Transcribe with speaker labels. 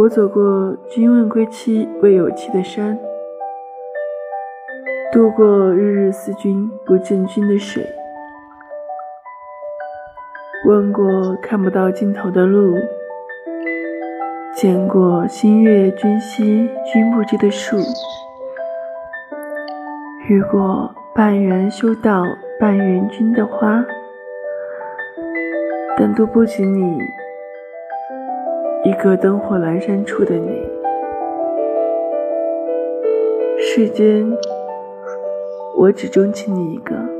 Speaker 1: 我走过君问归期未有期的山，渡过日日思君不见君的水，问过看不到尽头的路，见过星月君兮君不知的树，遇过半缘修道半缘君的花，但都不及你。一个灯火阑珊处的你，世间，我只钟情你一个。